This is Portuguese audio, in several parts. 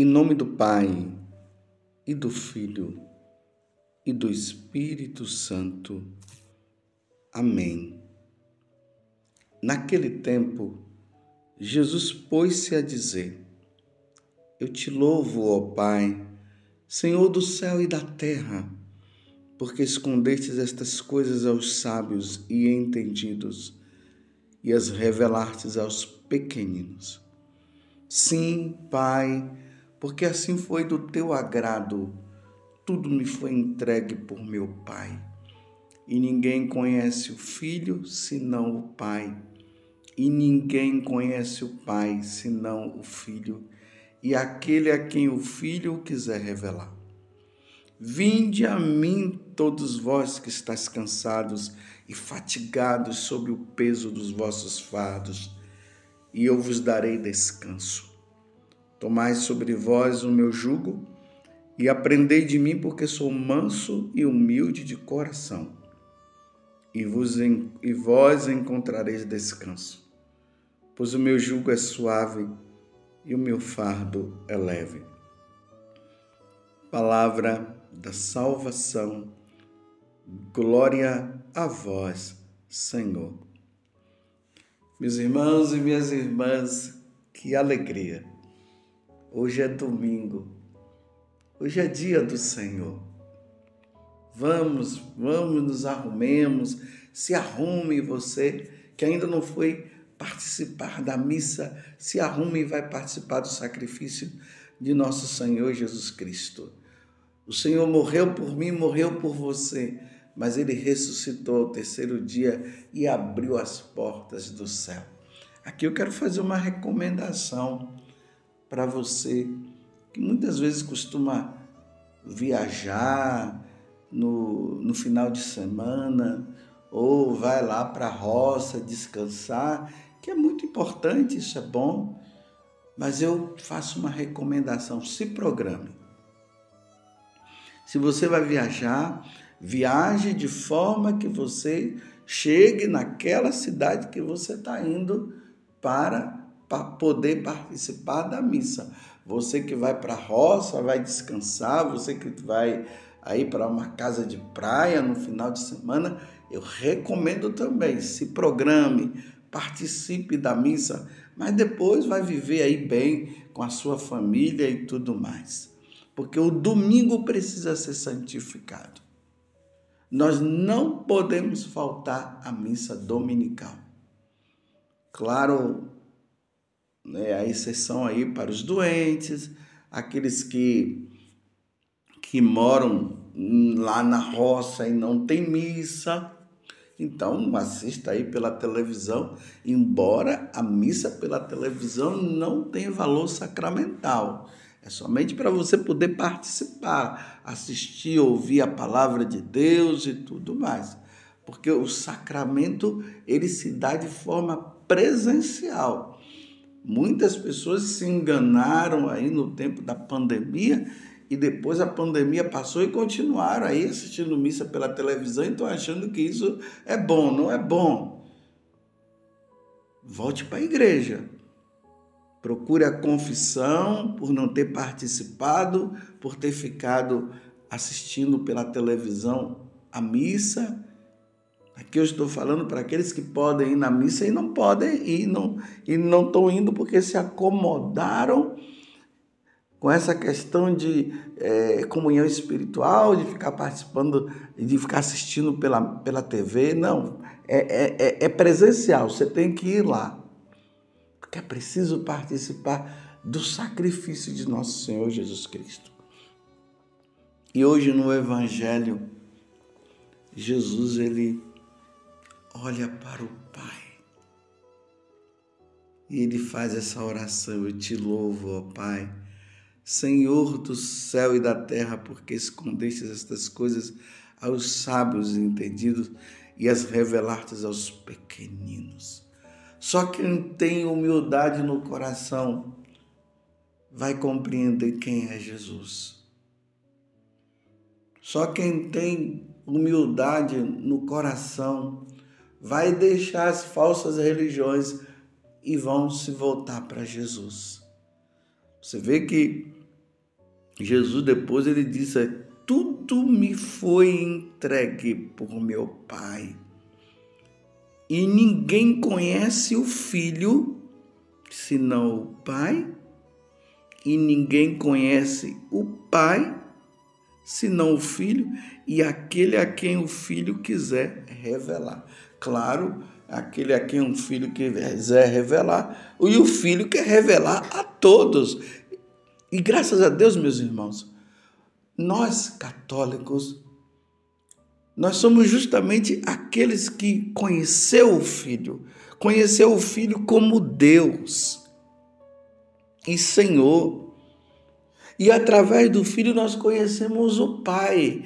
Em nome do Pai, e do Filho, e do Espírito Santo. Amém. Naquele tempo, Jesus pôs-se a dizer: Eu te louvo, ó Pai, Senhor do céu e da terra, porque escondestes estas coisas aos sábios e entendidos e as revelastes aos pequeninos. Sim, Pai, porque assim foi do teu agrado. Tudo me foi entregue por meu Pai. E ninguém conhece o Filho senão o Pai. E ninguém conhece o Pai senão o Filho, e aquele a quem o Filho quiser revelar. Vinde a mim, todos vós que estáis cansados e fatigados sob o peso dos vossos fardos, e eu vos darei descanso. Tomai sobre vós o meu jugo e aprendei de mim, porque sou manso e humilde de coração, e, vos, e vós encontrareis descanso. Pois o meu jugo é suave e o meu fardo é leve. Palavra da salvação, glória a vós, Senhor. Meus irmãos e minhas irmãs, que alegria! Hoje é domingo. Hoje é dia do Senhor. Vamos, vamos, nos arrumemos. Se arrume você que ainda não foi participar da missa. Se arrume e vai participar do sacrifício de nosso Senhor Jesus Cristo. O Senhor morreu por mim, morreu por você, mas ele ressuscitou ao terceiro dia e abriu as portas do céu. Aqui eu quero fazer uma recomendação para você que muitas vezes costuma viajar no, no final de semana ou vai lá para a roça descansar, que é muito importante, isso é bom, mas eu faço uma recomendação: se programe. Se você vai viajar, viaje de forma que você chegue naquela cidade que você está indo para para poder participar da missa. Você que vai para a roça, vai descansar, você que vai aí para uma casa de praia no final de semana, eu recomendo também, se programe, participe da missa, mas depois vai viver aí bem com a sua família e tudo mais. Porque o domingo precisa ser santificado. Nós não podemos faltar à missa dominical. Claro, né, a exceção aí para os doentes, aqueles que, que moram lá na roça e não tem missa. Então, assista aí pela televisão, embora a missa pela televisão não tenha valor sacramental. É somente para você poder participar, assistir, ouvir a palavra de Deus e tudo mais. Porque o sacramento, ele se dá de forma presencial. Muitas pessoas se enganaram aí no tempo da pandemia e depois a pandemia passou e continuaram aí assistindo missa pela televisão e estão achando que isso é bom. Não é bom. Volte para a igreja. Procure a confissão por não ter participado, por ter ficado assistindo pela televisão a missa Aqui eu estou falando para aqueles que podem ir na missa e não podem ir não, e não estão indo porque se acomodaram com essa questão de é, comunhão espiritual, de ficar participando, de ficar assistindo pela, pela TV. Não, é, é, é, é presencial, você tem que ir lá. Porque é preciso participar do sacrifício de nosso Senhor Jesus Cristo. E hoje no Evangelho, Jesus ele olha para o Pai. E ele faz essa oração: Eu te louvo, ó Pai, Senhor do céu e da terra, porque escondestes estas coisas aos sábios e entendidos e as revelastes aos pequeninos. Só quem tem humildade no coração vai compreender quem é Jesus. Só quem tem humildade no coração vai deixar as falsas religiões e vão se voltar para Jesus. Você vê que Jesus depois ele disse: Tudo me foi entregue por meu Pai. E ninguém conhece o Filho senão o Pai, e ninguém conhece o Pai senão o Filho e aquele a quem o Filho quiser revelar. Claro, aquele a quem um filho quiser revelar, e o filho quer revelar a todos. E graças a Deus, meus irmãos, nós católicos, nós somos justamente aqueles que conheceu o filho, conheceu o filho como Deus e Senhor. E através do filho nós conhecemos o Pai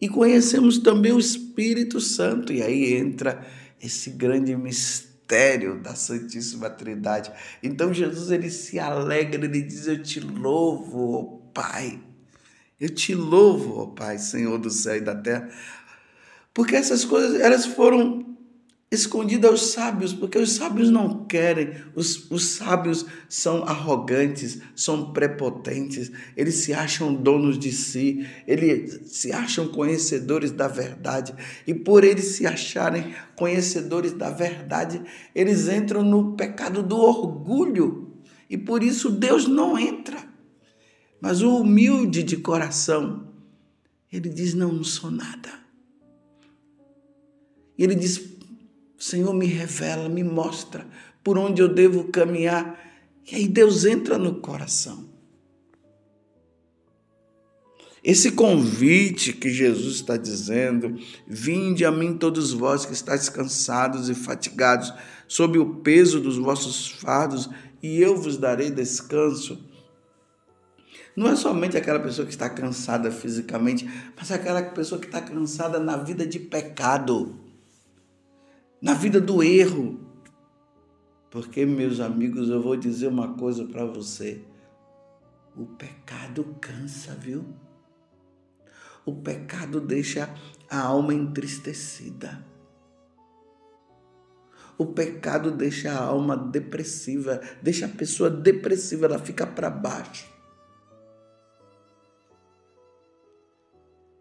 e conhecemos também o Espírito Santo. E aí entra esse grande mistério da Santíssima Trindade. Então Jesus ele se alegra, ele diz: Eu te louvo, ó Pai. Eu te louvo, ó Pai, Senhor do céu e da terra. Porque essas coisas elas foram escondida aos sábios, porque os sábios não querem, os, os sábios são arrogantes, são prepotentes, eles se acham donos de si, eles se acham conhecedores da verdade, e por eles se acharem conhecedores da verdade, eles entram no pecado do orgulho, e por isso Deus não entra. Mas o humilde de coração, ele diz: Não, não sou nada. Ele diz: Senhor, me revela, me mostra por onde eu devo caminhar. E aí Deus entra no coração. Esse convite que Jesus está dizendo, vinde a mim todos vós que estáis cansados e fatigados, sob o peso dos vossos fardos, e eu vos darei descanso. Não é somente aquela pessoa que está cansada fisicamente, mas aquela pessoa que está cansada na vida de pecado na vida do erro. Porque, meus amigos, eu vou dizer uma coisa para você: o pecado cansa, viu? O pecado deixa a alma entristecida. O pecado deixa a alma depressiva, deixa a pessoa depressiva, ela fica para baixo.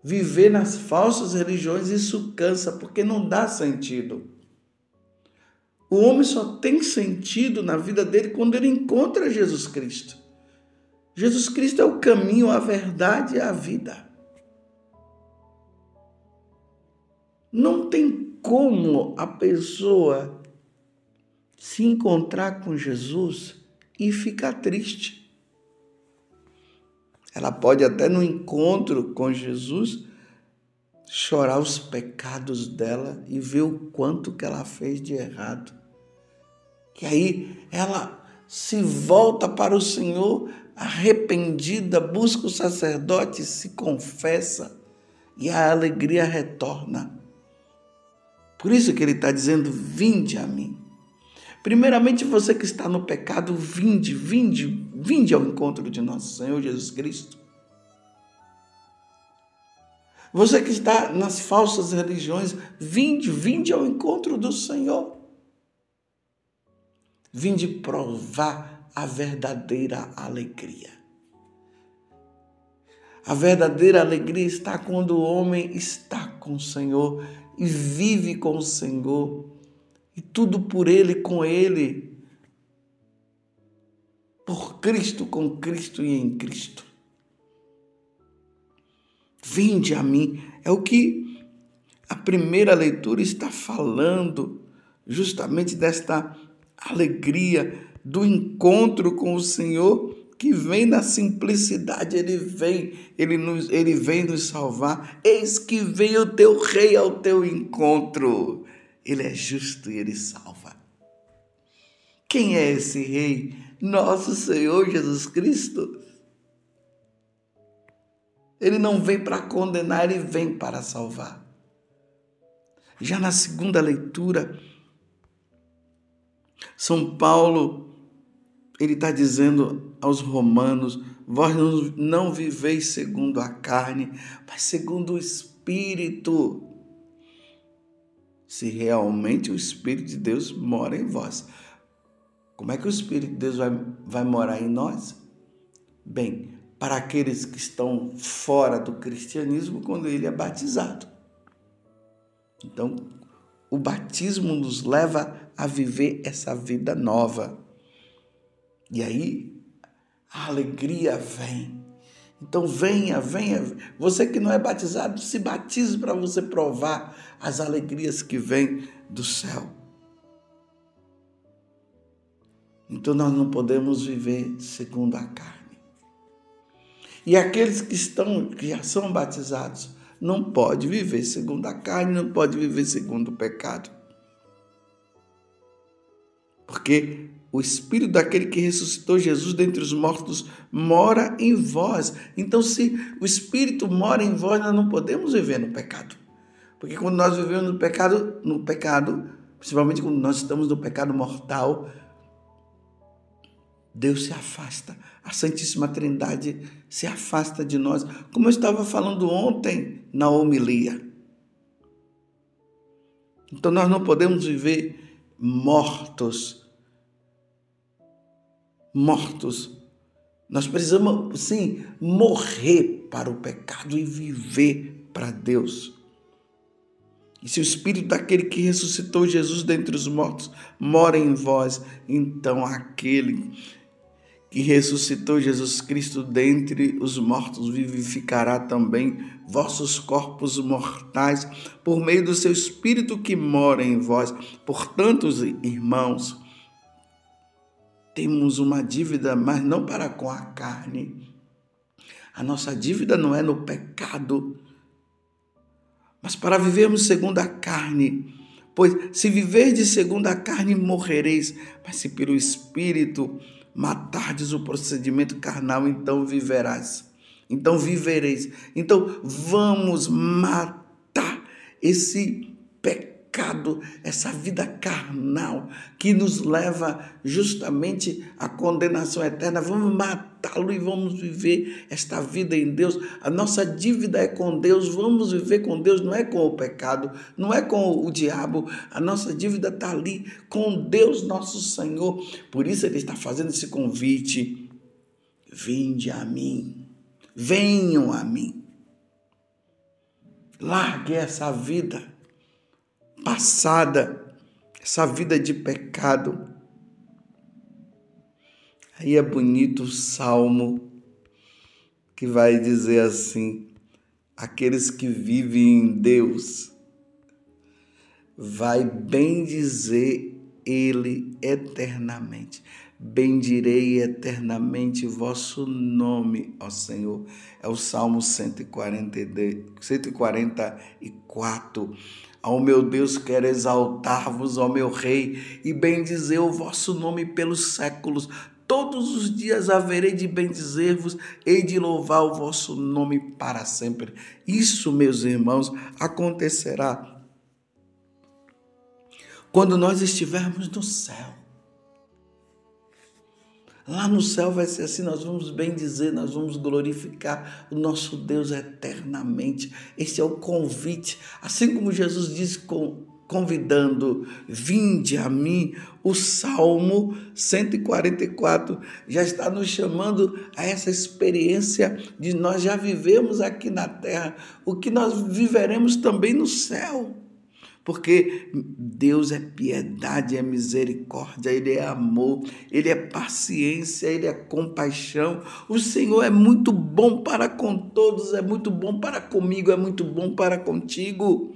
Viver nas falsas religiões, isso cansa, porque não dá sentido. O homem só tem sentido na vida dele quando ele encontra Jesus Cristo. Jesus Cristo é o caminho, a verdade e a vida. Não tem como a pessoa se encontrar com Jesus e ficar triste. Ela pode até no encontro com Jesus chorar os pecados dela e ver o quanto que ela fez de errado. E aí ela se volta para o Senhor arrependida, busca o sacerdote, se confessa e a alegria retorna. Por isso que ele está dizendo: vinde a mim. Primeiramente, você que está no pecado, vinde, vinde, vinde ao encontro de nosso Senhor Jesus Cristo. Você que está nas falsas religiões, vinde, vinde ao encontro do Senhor. Vinde provar a verdadeira alegria. A verdadeira alegria está quando o homem está com o Senhor e vive com o Senhor, e tudo por Ele, com Ele, por Cristo, com Cristo e em Cristo. Vinde a mim. É o que a primeira leitura está falando, justamente desta alegria do encontro com o Senhor que vem na simplicidade, ele vem, ele, nos, ele vem nos salvar. Eis que vem o teu rei ao teu encontro. Ele é justo e ele salva. Quem é esse rei? Nosso Senhor Jesus Cristo. Ele não vem para condenar, ele vem para salvar. Já na segunda leitura, São Paulo, ele está dizendo aos romanos: vós não viveis segundo a carne, mas segundo o Espírito. Se realmente o Espírito de Deus mora em vós. Como é que o Espírito de Deus vai, vai morar em nós? Bem, para aqueles que estão fora do cristianismo quando ele é batizado. Então, o batismo nos leva a viver essa vida nova. E aí a alegria vem. Então venha, venha. Você que não é batizado, se batize para você provar as alegrias que vêm do céu. Então nós não podemos viver segundo a carne. E aqueles que estão, que já são batizados, não pode viver segundo a carne, não pode viver segundo o pecado. Porque o espírito daquele que ressuscitou Jesus dentre os mortos mora em vós. Então, se o espírito mora em vós, nós não podemos viver no pecado. Porque quando nós vivemos no pecado, no pecado, principalmente quando nós estamos no pecado mortal, Deus se afasta, a Santíssima Trindade se afasta de nós, como eu estava falando ontem na homilia. Então nós não podemos viver mortos. Mortos. Nós precisamos, sim, morrer para o pecado e viver para Deus. E se o Espírito daquele que ressuscitou Jesus dentre os mortos mora em vós, então aquele que ressuscitou Jesus Cristo dentre os mortos, vivificará também vossos corpos mortais por meio do seu Espírito que mora em vós. Portanto, irmãos, temos uma dívida, mas não para com a carne. A nossa dívida não é no pecado, mas para vivermos segundo a carne. Pois se viverdes segundo a carne, morrereis, mas se pelo Espírito matardes o procedimento carnal, então viverás. Então vivereis. Então vamos matar esse pecado, essa vida carnal que nos leva justamente à condenação eterna. Vamos matá-lo e vamos viver esta vida em Deus. A nossa dívida é com Deus. Vamos viver com Deus, não é com o pecado, não é com o diabo. A nossa dívida está ali com Deus, nosso Senhor. Por isso ele está fazendo esse convite. Vinde a mim venham a mim. Largue essa vida passada, essa vida de pecado. Aí é bonito o salmo que vai dizer assim: aqueles que vivem em Deus, vai bem dizer Ele eternamente. Bendirei eternamente vosso nome, ó Senhor. É o Salmo 144. Ao meu Deus, quero exaltar-vos, ó meu Rei, e bendizer o vosso nome pelos séculos. Todos os dias haverei de bendizer-vos e de louvar o vosso nome para sempre. Isso, meus irmãos, acontecerá quando nós estivermos no céu. Lá no céu vai ser assim, nós vamos bem dizer, nós vamos glorificar o nosso Deus eternamente. Esse é o convite. Assim como Jesus disse convidando, vinde a mim, o Salmo 144 já está nos chamando a essa experiência de nós já vivemos aqui na terra, o que nós viveremos também no céu porque Deus é piedade, é misericórdia, Ele é amor, Ele é paciência, Ele é compaixão. O Senhor é muito bom para com todos, é muito bom para comigo, é muito bom para contigo.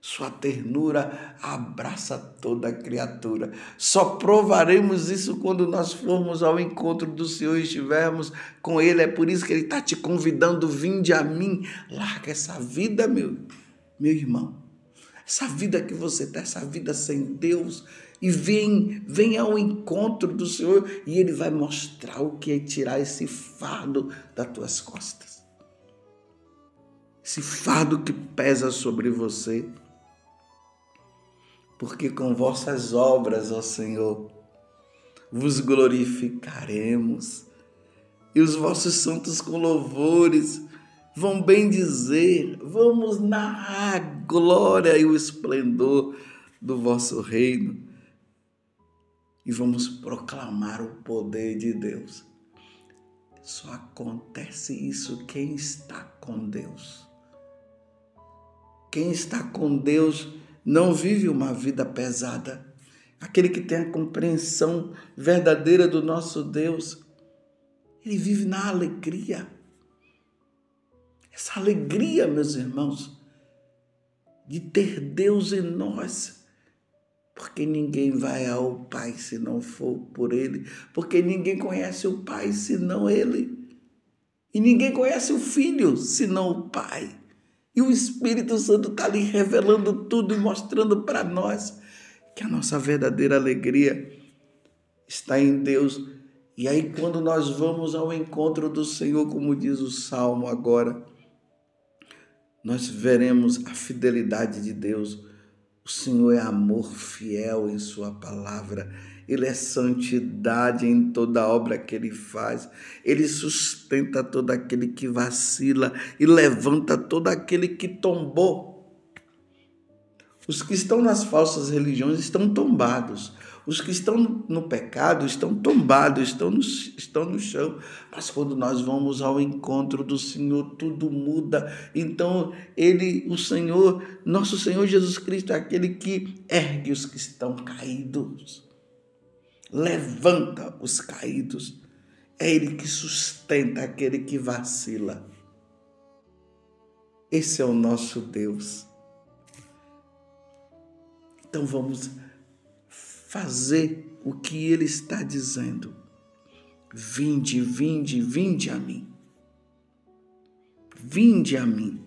Sua ternura abraça toda criatura. Só provaremos isso quando nós formos ao encontro do Senhor e estivermos com Ele. É por isso que Ele está te convidando, vinde a mim. Larga essa vida, meu, meu irmão essa vida que você está, essa vida sem Deus, e vem, vem ao encontro do Senhor e Ele vai mostrar o que é tirar esse fardo das tuas costas. Esse fardo que pesa sobre você. Porque com vossas obras, ó Senhor, vos glorificaremos, e os vossos santos com louvores vão bem dizer, vamos narrar glória e o esplendor do vosso reino e vamos proclamar o poder de Deus. Só acontece isso quem está com Deus. Quem está com Deus não vive uma vida pesada. Aquele que tem a compreensão verdadeira do nosso Deus, ele vive na alegria. Essa alegria, meus irmãos, de ter Deus em nós. Porque ninguém vai ao Pai se não for por Ele. Porque ninguém conhece o Pai senão Ele. E ninguém conhece o Filho senão o Pai. E o Espírito Santo está ali revelando tudo e mostrando para nós que a nossa verdadeira alegria está em Deus. E aí, quando nós vamos ao encontro do Senhor, como diz o Salmo agora, nós veremos a fidelidade de Deus. O Senhor é amor fiel em Sua palavra. Ele é santidade em toda obra que ele faz. Ele sustenta todo aquele que vacila e levanta todo aquele que tombou. Os que estão nas falsas religiões estão tombados. Os que estão no pecado estão tombados, estão no, estão no chão. Mas quando nós vamos ao encontro do Senhor, tudo muda. Então, Ele, o Senhor, nosso Senhor Jesus Cristo, é aquele que ergue os que estão caídos levanta os caídos. É Ele que sustenta aquele que vacila. Esse é o nosso Deus. Então vamos fazer o que Ele está dizendo. Vinde, vinde, vinde a mim. Vinde a mim,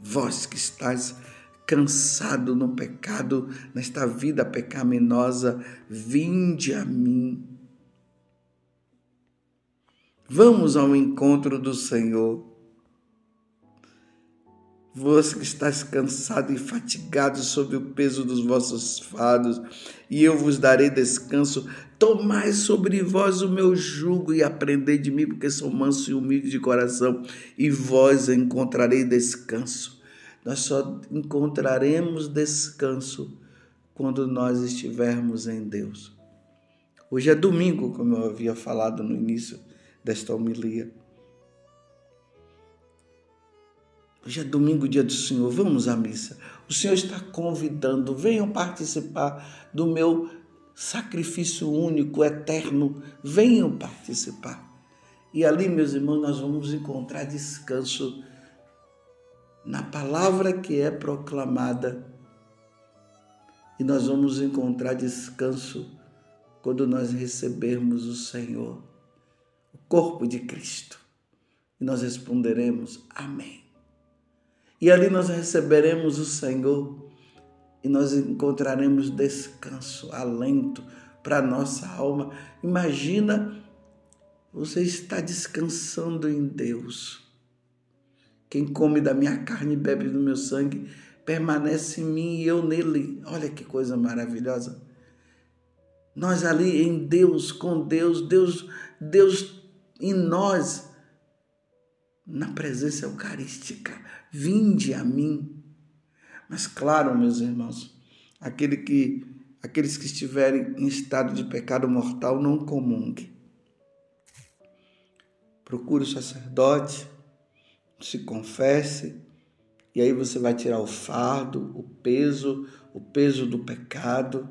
vós que estáis cansado no pecado, nesta vida pecaminosa, vinde a mim. Vamos ao encontro do Senhor. Vós que estáis cansado e fatigado sob o peso dos vossos fados, e eu vos darei descanso. Tomai sobre vós o meu jugo e aprendei de mim, porque sou manso e humilde de coração, e vós encontrarei descanso nós só encontraremos descanso quando nós estivermos em Deus. Hoje é domingo, como eu havia falado no início desta homilia. Hoje é domingo, dia do Senhor. Vamos à missa. O Senhor está convidando, venham participar do meu sacrifício único, eterno. Venham participar. E ali, meus irmãos, nós vamos encontrar descanso na palavra que é proclamada. E nós vamos encontrar descanso quando nós recebermos o Senhor, o corpo de Cristo. E nós responderemos Amém. E ali nós receberemos o Senhor e nós encontraremos descanso, alento para nossa alma. Imagina você está descansando em Deus quem come da minha carne e bebe do meu sangue permanece em mim e eu nele. Olha que coisa maravilhosa. Nós ali em Deus, com Deus, Deus, Deus em nós, na presença eucarística. Vinde a mim. Mas claro, meus irmãos, aquele que, aqueles que estiverem em estado de pecado mortal não comungue. Procure o sacerdote, se confesse, e aí você vai tirar o fardo, o peso, o peso do pecado,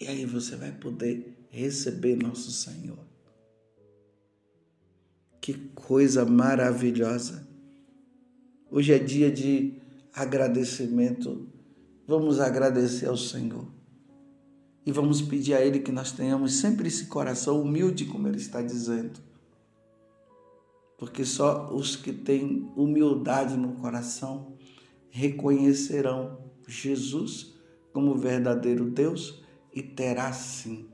e aí você vai poder receber nosso Senhor. Que coisa maravilhosa! Hoje é dia de agradecimento. Vamos agradecer ao Senhor. E vamos pedir a Ele que nós tenhamos sempre esse coração humilde, como Ele está dizendo porque só os que têm humildade no coração reconhecerão Jesus como verdadeiro Deus e terá sim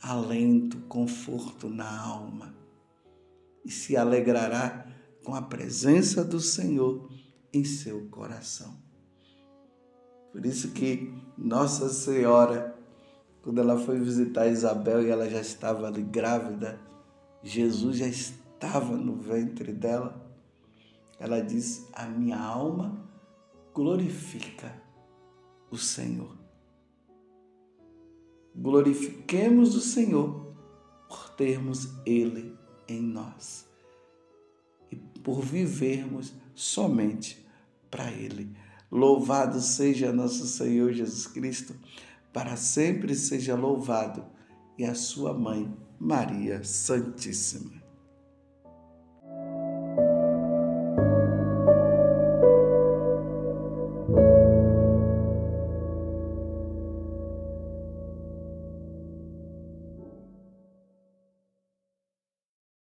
alento, conforto na alma e se alegrará com a presença do Senhor em seu coração. Por isso que Nossa Senhora, quando ela foi visitar Isabel e ela já estava ali grávida, Jesus já estava no ventre dela, ela diz: A minha alma glorifica o Senhor. Glorifiquemos o Senhor por termos Ele em nós por vivermos somente para Ele. Louvado seja nosso Senhor Jesus Cristo, para sempre seja louvado, e a sua mãe, Maria Santíssima.